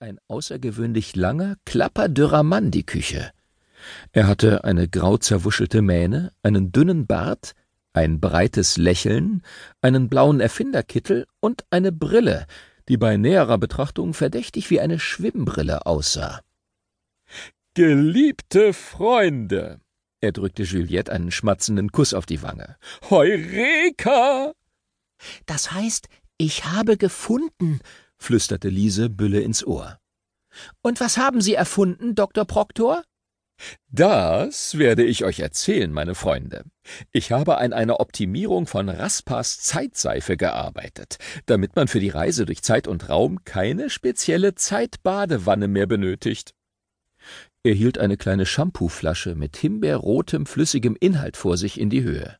ein außergewöhnlich langer, klapperdürrer Mann die Küche. Er hatte eine grau zerwuschelte Mähne, einen dünnen Bart, ein breites Lächeln, einen blauen Erfinderkittel und eine Brille, die bei näherer Betrachtung verdächtig wie eine Schwimmbrille aussah. Geliebte Freunde, er drückte Juliette einen schmatzenden Kuss auf die Wange. Heureka! Das heißt, ich habe gefunden, flüsterte Liese Bülle ins Ohr. Und was haben Sie erfunden, Dr. Proktor? Das werde ich euch erzählen, meine Freunde. Ich habe an einer Optimierung von Raspas Zeitseife gearbeitet, damit man für die Reise durch Zeit und Raum keine spezielle Zeitbadewanne mehr benötigt. Er hielt eine kleine Shampooflasche mit himbeerrotem, flüssigem Inhalt vor sich in die Höhe.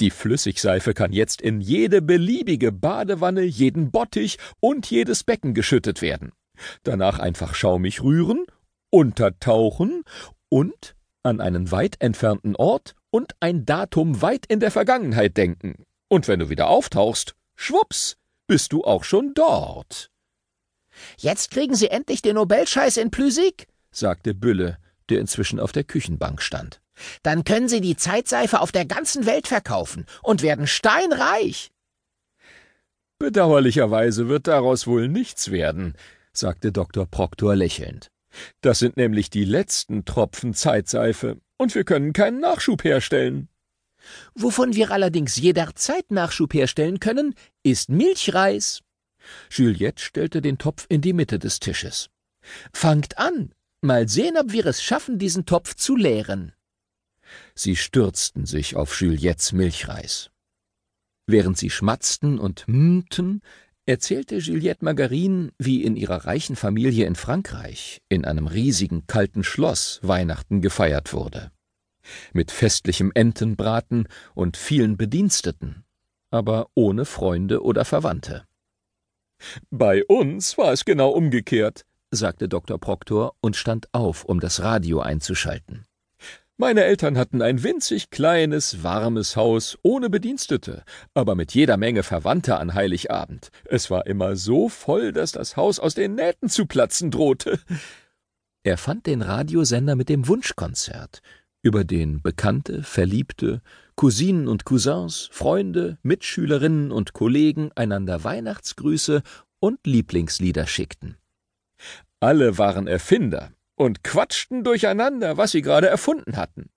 Die Flüssigseife kann jetzt in jede beliebige Badewanne, jeden Bottich und jedes Becken geschüttet werden. Danach einfach schaumig rühren, untertauchen und an einen weit entfernten Ort und ein Datum weit in der Vergangenheit denken. Und wenn du wieder auftauchst, schwups, bist du auch schon dort. Jetzt kriegen Sie endlich den Nobelscheiß in Physik, sagte Bülle, der inzwischen auf der Küchenbank stand. Dann können Sie die Zeitseife auf der ganzen Welt verkaufen und werden steinreich. Bedauerlicherweise wird daraus wohl nichts werden, sagte Dr. Proktor lächelnd. Das sind nämlich die letzten Tropfen Zeitseife, und wir können keinen Nachschub herstellen. Wovon wir allerdings jederzeit Nachschub herstellen können, ist Milchreis. Juliette stellte den Topf in die Mitte des Tisches. Fangt an, mal sehen, ob wir es schaffen, diesen Topf zu leeren. Sie stürzten sich auf Juliettes Milchreis. Während sie schmatzten und mmten, erzählte Juliette Margarine, wie in ihrer reichen Familie in Frankreich in einem riesigen kalten Schloss Weihnachten gefeiert wurde. Mit festlichem Entenbraten und vielen Bediensteten, aber ohne Freunde oder Verwandte. Bei uns war es genau umgekehrt, sagte Dr. Proktor und stand auf, um das Radio einzuschalten. Meine Eltern hatten ein winzig kleines, warmes Haus ohne Bedienstete, aber mit jeder Menge Verwandter an Heiligabend. Es war immer so voll, dass das Haus aus den Nähten zu platzen drohte. Er fand den Radiosender mit dem Wunschkonzert, über den Bekannte, Verliebte, Cousinen und Cousins, Freunde, Mitschülerinnen und Kollegen einander Weihnachtsgrüße und Lieblingslieder schickten. Alle waren Erfinder, und quatschten durcheinander, was sie gerade erfunden hatten.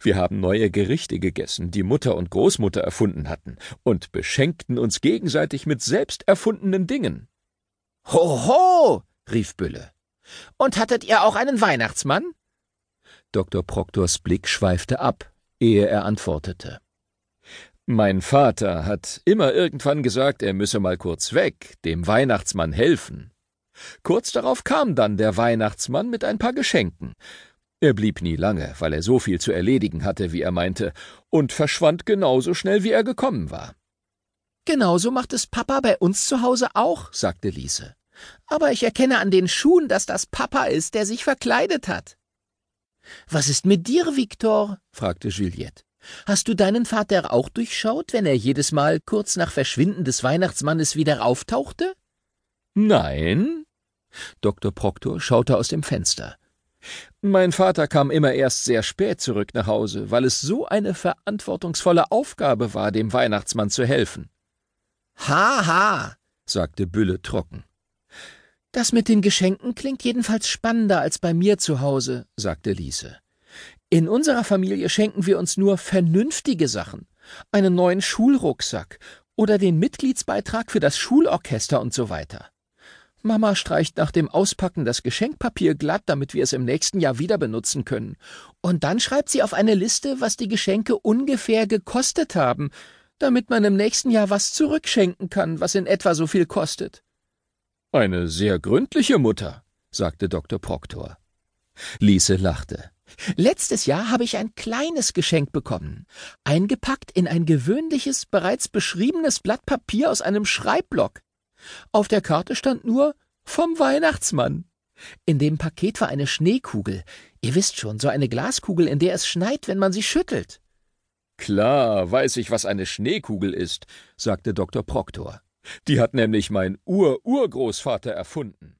Wir haben neue Gerichte gegessen, die Mutter und Großmutter erfunden hatten, und beschenkten uns gegenseitig mit selbst erfundenen Dingen. Hoho! rief Bülle. Und hattet ihr auch einen Weihnachtsmann? Dr. Proktors Blick schweifte ab, ehe er antwortete. Mein Vater hat immer irgendwann gesagt, er müsse mal kurz weg, dem Weihnachtsmann helfen. Kurz darauf kam dann der Weihnachtsmann mit ein paar Geschenken. Er blieb nie lange, weil er so viel zu erledigen hatte, wie er meinte, und verschwand genauso schnell, wie er gekommen war. Genauso macht es Papa bei uns zu Hause auch, sagte Liese. Aber ich erkenne an den Schuhen, dass das Papa ist, der sich verkleidet hat. Was ist mit dir, Viktor? fragte Juliette. Hast du deinen Vater auch durchschaut, wenn er jedes Mal kurz nach Verschwinden des Weihnachtsmannes wieder auftauchte? Nein. Dr. Proktor schaute aus dem Fenster. Mein Vater kam immer erst sehr spät zurück nach Hause, weil es so eine verantwortungsvolle Aufgabe war, dem Weihnachtsmann zu helfen. Ha, ha, sagte Bülle trocken. Das mit den Geschenken klingt jedenfalls spannender als bei mir zu Hause, sagte Liese. In unserer Familie schenken wir uns nur vernünftige Sachen. Einen neuen Schulrucksack oder den Mitgliedsbeitrag für das Schulorchester und so weiter. Mama streicht nach dem Auspacken das Geschenkpapier glatt, damit wir es im nächsten Jahr wieder benutzen können. Und dann schreibt sie auf eine Liste, was die Geschenke ungefähr gekostet haben, damit man im nächsten Jahr was zurückschenken kann, was in etwa so viel kostet. Eine sehr gründliche Mutter, sagte Dr. Proktor. Liese lachte. Letztes Jahr habe ich ein kleines Geschenk bekommen, eingepackt in ein gewöhnliches, bereits beschriebenes Blatt Papier aus einem Schreibblock. Auf der Karte stand nur vom Weihnachtsmann. In dem Paket war eine Schneekugel. Ihr wisst schon, so eine Glaskugel, in der es schneit, wenn man sie schüttelt. Klar, weiß ich, was eine Schneekugel ist, sagte Dr. Proktor. Die hat nämlich mein Ur-Urgroßvater erfunden.